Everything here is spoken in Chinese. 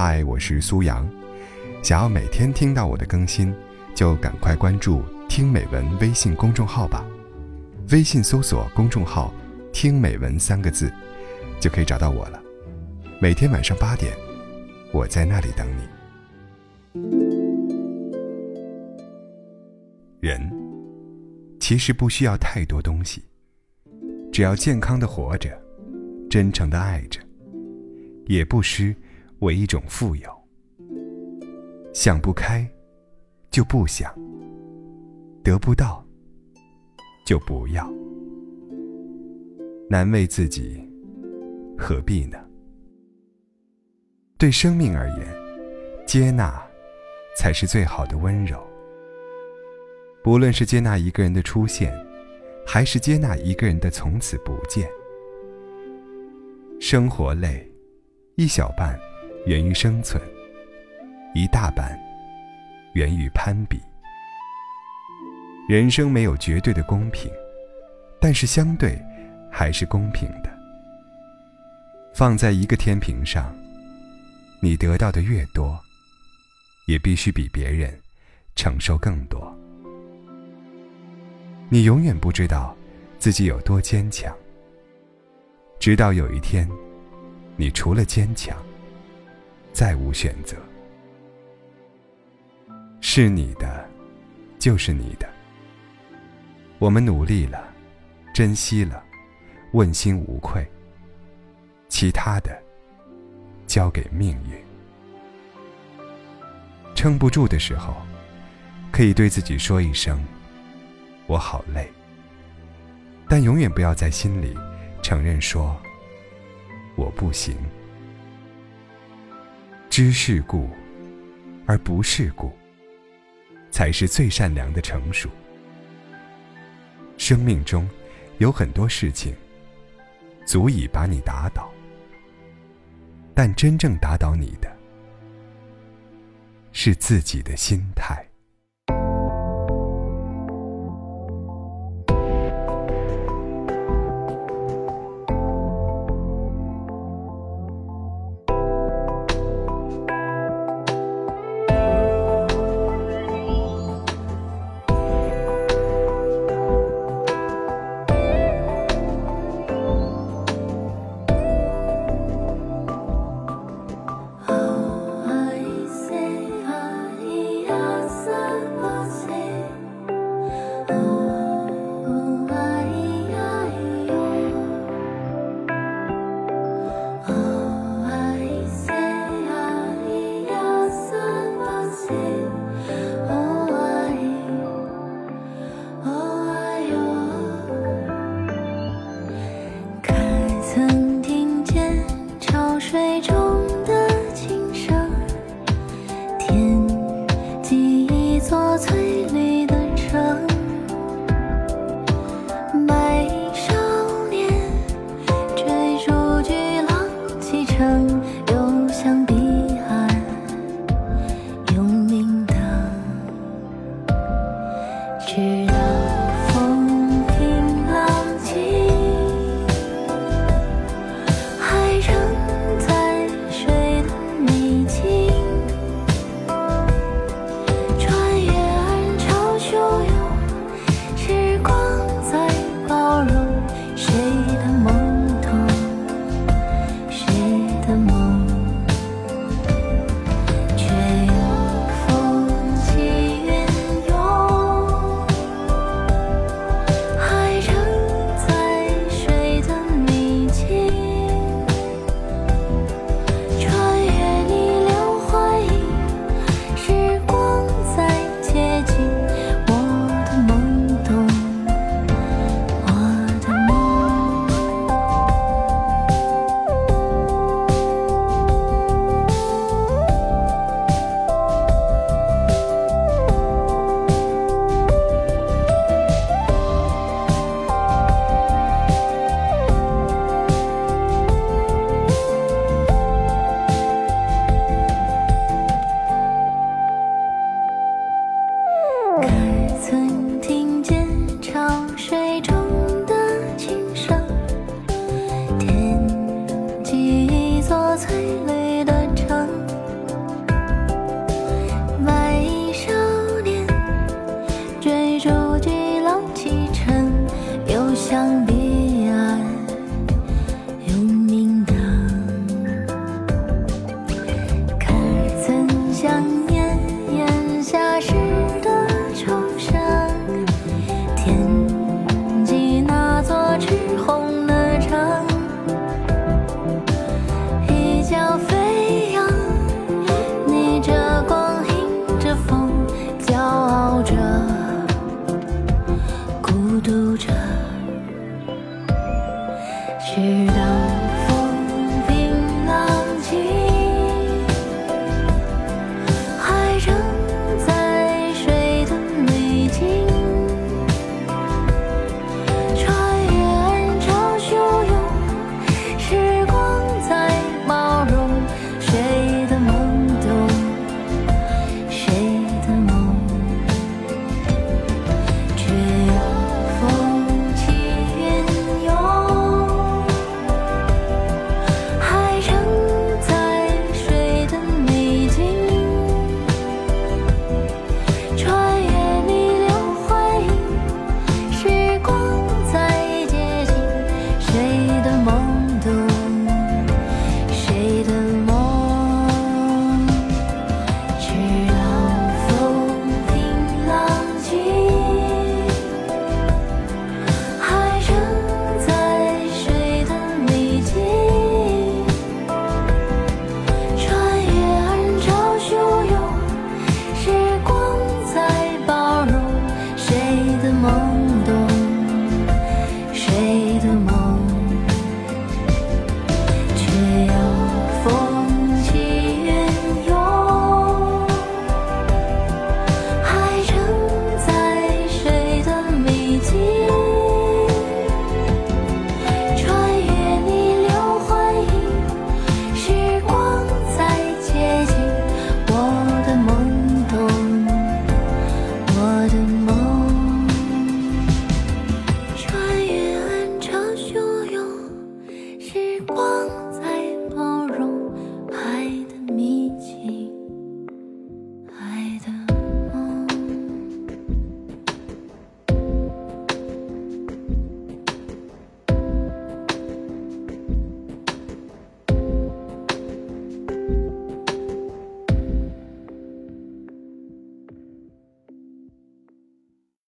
嗨，我是苏阳。想要每天听到我的更新，就赶快关注“听美文”微信公众号吧。微信搜索公众号“听美文”三个字，就可以找到我了。每天晚上八点，我在那里等你。人其实不需要太多东西，只要健康的活着，真诚的爱着，也不失。为一种富有，想不开，就不想；得不到，就不要。难为自己，何必呢？对生命而言，接纳才是最好的温柔。不论是接纳一个人的出现，还是接纳一个人的从此不见。生活累，一小半。源于生存，一大半源于攀比。人生没有绝对的公平，但是相对还是公平的。放在一个天平上，你得到的越多，也必须比别人承受更多。你永远不知道自己有多坚强，直到有一天，你除了坚强。再无选择，是你的，就是你的。我们努力了，珍惜了，问心无愧。其他的，交给命运。撑不住的时候，可以对自己说一声：“我好累。”但永远不要在心里承认说：“我不行。”知世故，而不世故，才是最善良的成熟。生命中有很多事情足以把你打倒，但真正打倒你的，是自己的心态。直到